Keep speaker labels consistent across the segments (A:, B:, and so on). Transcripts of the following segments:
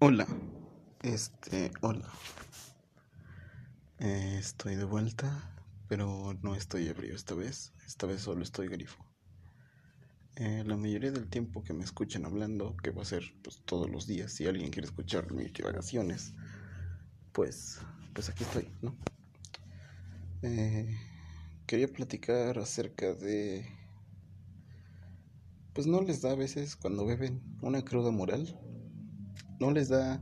A: Hola, este, hola. Eh, estoy de vuelta, pero no estoy ebrio esta vez. Esta vez solo estoy grifo. Eh, la mayoría del tiempo que me escuchen hablando, que va a ser pues, todos los días, si alguien quiere escuchar mis divagaciones, pues, pues aquí estoy, ¿no? Eh, quería platicar acerca de... Pues no les da a veces cuando beben una cruda moral no les da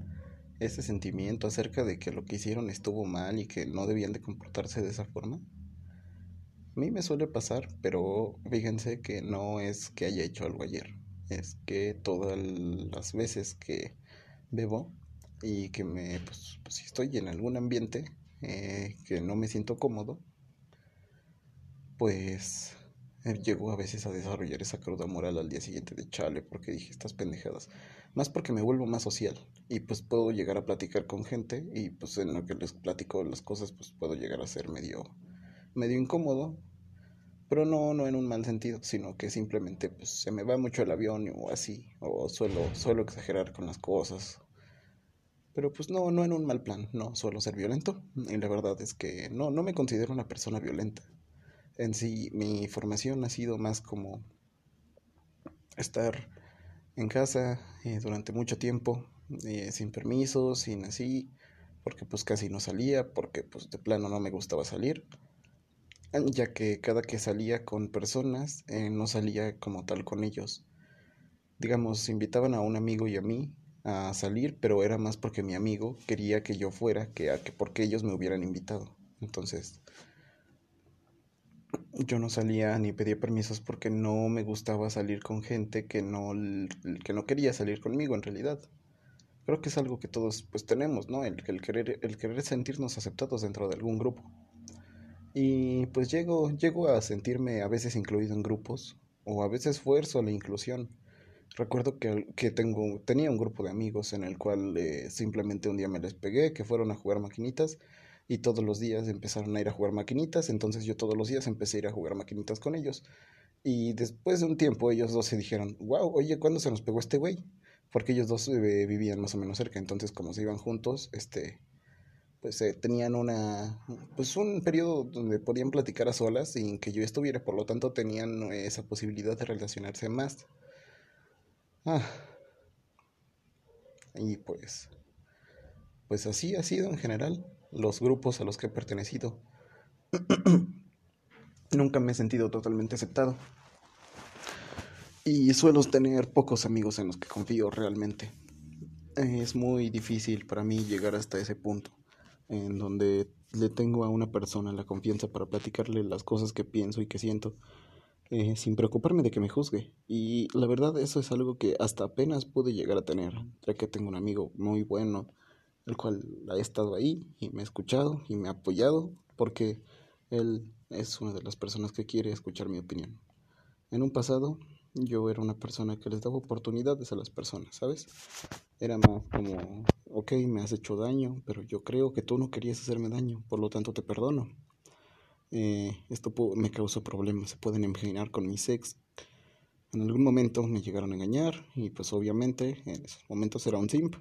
A: ese sentimiento acerca de que lo que hicieron estuvo mal y que no debían de comportarse de esa forma? A mí me suele pasar, pero fíjense que no es que haya hecho algo ayer, es que todas las veces que bebo y que me, pues, pues si estoy en algún ambiente eh, que no me siento cómodo, pues eh, llego a veces a desarrollar esa cruda moral al día siguiente de chale porque dije estas pendejadas más porque me vuelvo más social y pues puedo llegar a platicar con gente y pues en lo que les platico las cosas pues puedo llegar a ser medio medio incómodo pero no no en un mal sentido sino que simplemente pues se me va mucho el avión o así o suelo suelo exagerar con las cosas. Pero pues no no en un mal plan no suelo ser violento y la verdad es que no no me considero una persona violenta. En sí mi formación ha sido más como estar en casa eh, durante mucho tiempo, eh, sin permiso, sin así, porque pues casi no salía, porque pues de plano no me gustaba salir, ya que cada que salía con personas eh, no salía como tal con ellos. Digamos, invitaban a un amigo y a mí a salir, pero era más porque mi amigo quería que yo fuera que a que porque ellos me hubieran invitado. Entonces, yo no salía ni pedía permisos porque no me gustaba salir con gente que no, que no quería salir conmigo en realidad. Creo que es algo que todos pues tenemos, ¿no? El, el, querer, el querer sentirnos aceptados dentro de algún grupo. Y pues llego, llego a sentirme a veces incluido en grupos o a veces esfuerzo la inclusión. Recuerdo que, que tengo, tenía un grupo de amigos en el cual eh, simplemente un día me les pegué, que fueron a jugar maquinitas y todos los días empezaron a ir a jugar maquinitas, entonces yo todos los días empecé a ir a jugar maquinitas con ellos. Y después de un tiempo ellos dos se dijeron, wow, oye, ¿cuándo se nos pegó este güey? Porque ellos dos eh, vivían más o menos cerca, entonces como se iban juntos, este, pues eh, tenían una, pues un periodo donde podían platicar a solas sin que yo estuviera, por lo tanto tenían esa posibilidad de relacionarse más. Ah. Y pues, pues así ha sido en general los grupos a los que he pertenecido. Nunca me he sentido totalmente aceptado. Y suelo tener pocos amigos en los que confío realmente. Es muy difícil para mí llegar hasta ese punto en donde le tengo a una persona la confianza para platicarle las cosas que pienso y que siento eh, sin preocuparme de que me juzgue. Y la verdad eso es algo que hasta apenas pude llegar a tener, ya que tengo un amigo muy bueno el cual ha estado ahí y me ha escuchado y me ha apoyado porque él es una de las personas que quiere escuchar mi opinión. En un pasado yo era una persona que les daba oportunidades a las personas, ¿sabes? Era más como, ok, me has hecho daño, pero yo creo que tú no querías hacerme daño, por lo tanto te perdono. Eh, esto me causó problemas, se pueden imaginar con mi sex. En algún momento me llegaron a engañar y pues obviamente en esos momentos era un simp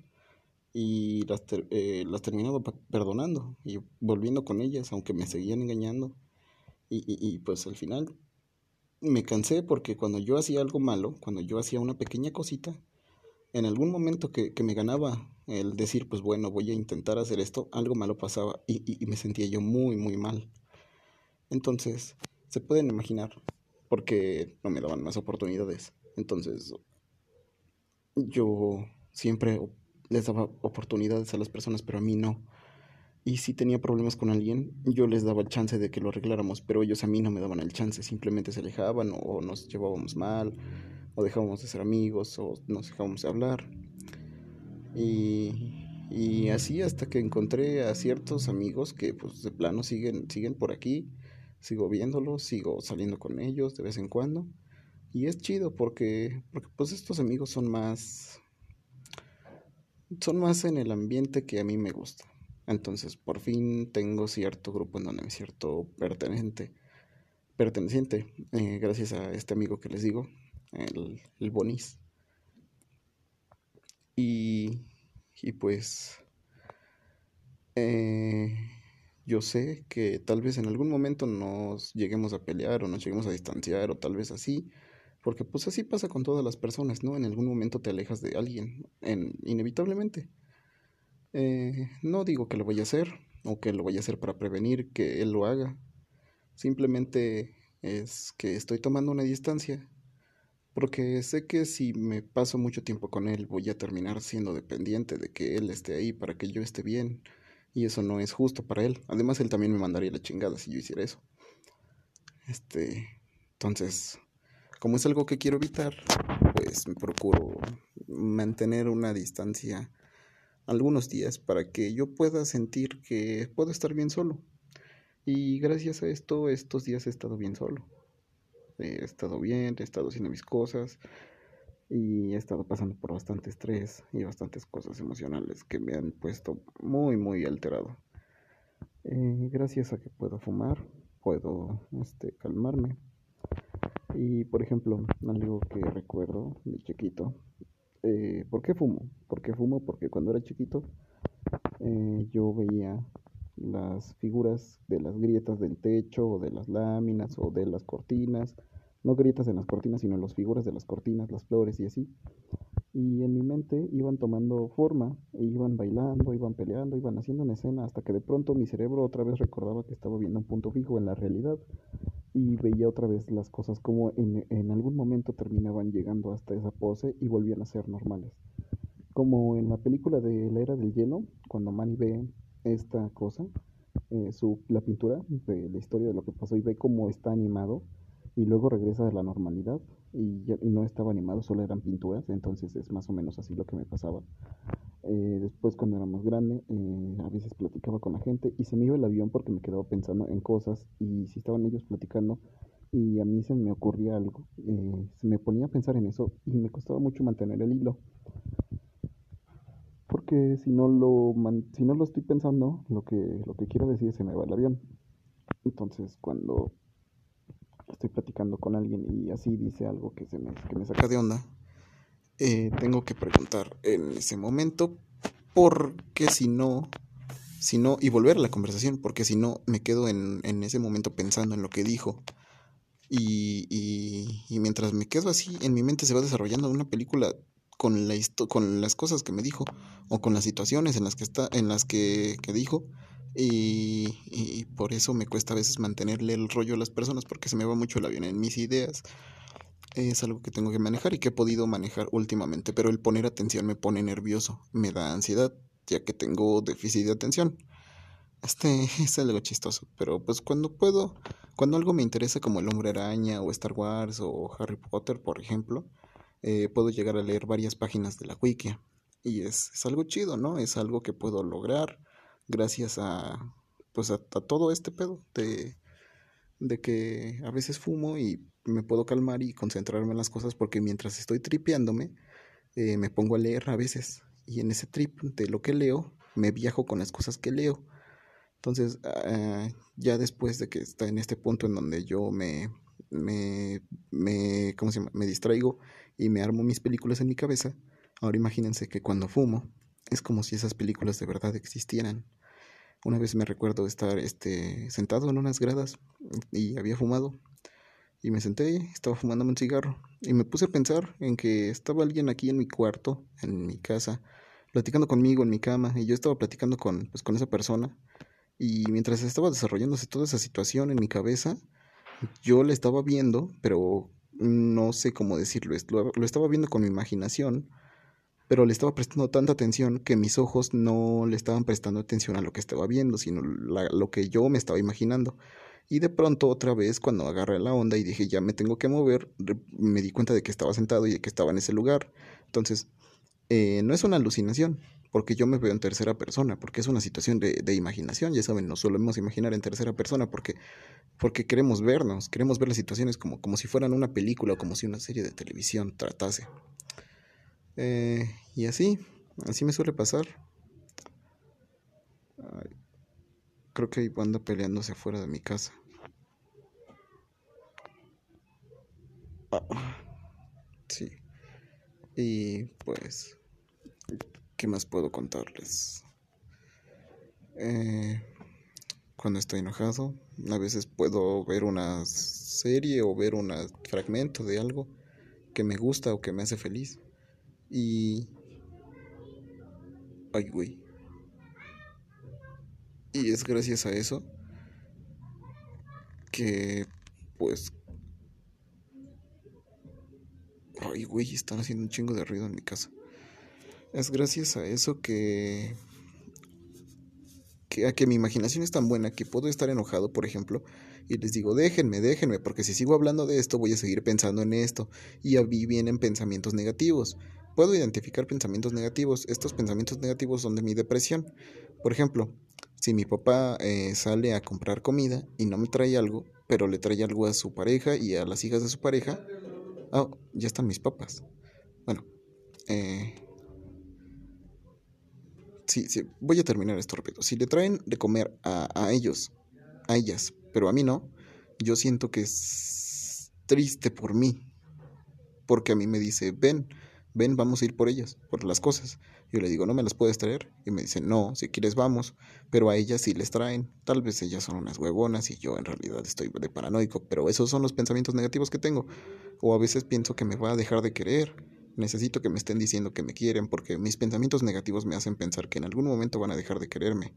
A: y las, eh, las terminaba perdonando y volviendo con ellas, aunque me seguían engañando. Y, y, pues al final me cansé porque cuando yo hacía algo malo, cuando yo hacía una pequeña cosita, en algún momento que, que me ganaba el decir, pues bueno, voy a intentar hacer esto, algo malo pasaba y, y me sentía yo muy, muy mal. Entonces, se pueden imaginar porque no me daban más oportunidades. Entonces, yo siempre les daba oportunidades a las personas, pero a mí no. Y si tenía problemas con alguien, yo les daba el chance de que lo arregláramos, pero ellos a mí no me daban el chance, simplemente se alejaban o nos llevábamos mal, o dejábamos de ser amigos, o nos dejábamos de hablar. Y, y así hasta que encontré a ciertos amigos que pues de plano siguen, siguen por aquí, sigo viéndolos, sigo saliendo con ellos de vez en cuando. Y es chido porque, porque pues estos amigos son más, son más en el ambiente que a mí me gusta. Entonces, por fin tengo cierto grupo en donde me siento perteneciente, perteneciente eh, gracias a este amigo que les digo, el, el Bonis. Y, y pues eh, yo sé que tal vez en algún momento nos lleguemos a pelear o nos lleguemos a distanciar o tal vez así, porque pues así pasa con todas las personas, ¿no? En algún momento te alejas de alguien, en, inevitablemente. Eh, no digo que lo vaya a hacer o que lo vaya a hacer para prevenir que él lo haga. Simplemente es que estoy tomando una distancia. Porque sé que si me paso mucho tiempo con él voy a terminar siendo dependiente de que él esté ahí para que yo esté bien. Y eso no es justo para él. Además él también me mandaría la chingada si yo hiciera eso. Este, entonces, como es algo que quiero evitar, pues me procuro mantener una distancia algunos días para que yo pueda sentir que puedo estar bien solo. Y gracias a esto, estos días he estado bien solo. He estado bien, he estado haciendo mis cosas y he estado pasando por bastante estrés y bastantes cosas emocionales que me han puesto muy, muy alterado. Eh, gracias a que puedo fumar, puedo este, calmarme y por ejemplo, algo que recuerdo de chiquito, eh, ¿por qué fumo? ¿Por qué fumo? Porque cuando era chiquito eh, yo veía las figuras de las grietas del techo o de las láminas o de las cortinas, no grietas en las cortinas, sino las figuras de las cortinas, las flores y así. Y en mi mente iban tomando forma, e iban bailando, iban peleando, iban haciendo una escena, hasta que de pronto mi cerebro otra vez recordaba que estaba viendo un punto fijo en la realidad y veía otra vez las cosas como en, en, algún momento terminaban llegando hasta esa pose y volvían a ser normales. Como en la película de La Era del Hielo, cuando Manny ve esta cosa, eh, su, la pintura de la historia de lo que pasó y ve cómo está animado y luego regresa a la normalidad y, y no estaba animado, solo eran pinturas, entonces es más o menos así lo que me pasaba. Eh, después cuando era más grande, eh, a veces platicaba con la gente y se me iba el avión porque me quedaba pensando en cosas y si estaban ellos platicando y a mí se me ocurría algo, eh, se me ponía a pensar en eso y me costaba mucho mantener el hilo. Porque si no lo, si no lo estoy pensando, lo que, lo que quiero decir se me va el avión. Entonces cuando estoy platicando con alguien y así dice algo que, se me, que me saca de onda, eh, tengo que preguntar en ese momento, porque si no, si no, y volver a la conversación, porque si no, me quedo en, en ese momento pensando en lo que dijo. Y, y, mientras me quedo así, en mi mente se va desarrollando una película con, la con las cosas que me dijo, o con las situaciones en las que, está, en las que, que dijo. Y, y por eso me cuesta a veces mantenerle el rollo a las personas, porque se me va mucho el avión en mis ideas es algo que tengo que manejar y que he podido manejar últimamente, pero el poner atención me pone nervioso, me da ansiedad, ya que tengo déficit de atención. Este es algo chistoso, pero pues cuando puedo, cuando algo me interesa como el hombre araña o Star Wars o Harry Potter, por ejemplo, eh, puedo llegar a leer varias páginas de la wiki. Y es, es, algo chido, ¿no? Es algo que puedo lograr gracias a, pues a, a todo este pedo de, de que a veces fumo y me puedo calmar y concentrarme en las cosas porque mientras estoy tripeándome, eh, me pongo a leer a veces. Y en ese trip de lo que leo, me viajo con las cosas que leo. Entonces, ah, ya después de que está en este punto en donde yo me, me, me, ¿cómo se llama? me distraigo y me armo mis películas en mi cabeza, ahora imagínense que cuando fumo, es como si esas películas de verdad existieran. Una vez me recuerdo estar este, sentado en unas gradas y había fumado. Y me senté, estaba fumándome un cigarro. Y me puse a pensar en que estaba alguien aquí en mi cuarto, en mi casa, platicando conmigo en mi cama. Y yo estaba platicando con, pues, con esa persona. Y mientras estaba desarrollándose toda esa situación en mi cabeza, yo le estaba viendo, pero no sé cómo decirlo, lo, lo estaba viendo con mi imaginación, pero le estaba prestando tanta atención que mis ojos no le estaban prestando atención a lo que estaba viendo, sino la, lo que yo me estaba imaginando. Y de pronto otra vez cuando agarré la onda y dije ya me tengo que mover, me di cuenta de que estaba sentado y de que estaba en ese lugar. Entonces, eh, no es una alucinación, porque yo me veo en tercera persona, porque es una situación de, de, imaginación, ya saben, no solemos imaginar en tercera persona porque, porque queremos vernos, queremos ver las situaciones como, como si fueran una película o como si una serie de televisión tratase. Eh, y así, así me suele pasar. Creo que hay banda peleándose afuera de mi casa. Ah, sí. Y pues, ¿qué ¿Qué más puedo contarles? Eh, cuando estoy enojado, a veces puedo ver una serie o ver un fragmento de algo que me gusta o que me hace feliz. Y... Ay, güey. Y es gracias a eso que, pues... Ay, güey, están haciendo un chingo de ruido en mi casa. Es gracias a eso que a que mi imaginación es tan buena que puedo estar enojado, por ejemplo, y les digo, déjenme, déjenme, porque si sigo hablando de esto voy a seguir pensando en esto, y a mí vienen pensamientos negativos. Puedo identificar pensamientos negativos. Estos pensamientos negativos son de mi depresión. Por ejemplo, si mi papá eh, sale a comprar comida y no me trae algo, pero le trae algo a su pareja y a las hijas de su pareja, oh, ya están mis papas. Bueno, eh, sí, sí, voy a terminar esto rápido. Si le traen de comer a, a ellos, a ellas, pero a mí no, yo siento que es triste por mí. Porque a mí me dice, ven, ven, vamos a ir por ellas, por las cosas. Yo le digo, no me las puedes traer. Y me dice, no, si quieres vamos. Pero a ellas sí les traen. Tal vez ellas son unas huevonas y yo en realidad estoy de paranoico. Pero esos son los pensamientos negativos que tengo. O a veces pienso que me va a dejar de querer Necesito que me estén diciendo que me quieren porque mis pensamientos negativos me hacen pensar que en algún momento van a dejar de quererme.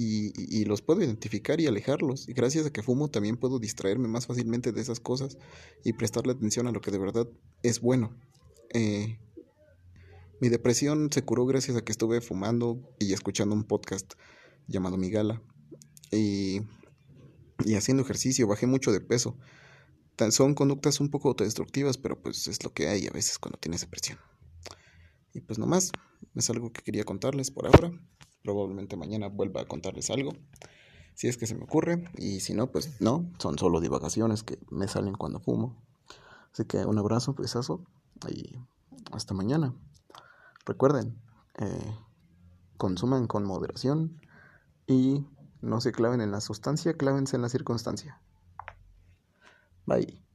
A: Y, los puedo identificar y alejarlos. Y gracias a que fumo también puedo distraerme más fácilmente de esas cosas y prestarle atención a lo que de verdad es bueno. Eh, mi depresión se curó gracias a que estuve fumando y escuchando un podcast llamado Mi Gala. Y, y haciendo ejercicio, bajé mucho de peso. Son conductas un poco autodestructivas, pero pues es lo que hay a veces cuando tienes depresión. Y pues nomás, es algo que quería contarles por ahora. Probablemente mañana vuelva a contarles algo, si es que se me ocurre. Y si no, pues no, son solo divagaciones que me salen cuando fumo. Así que un abrazo, besazo y hasta mañana. Recuerden, eh, consuman con moderación y no se claven en la sustancia, clávense en la circunstancia. Bye.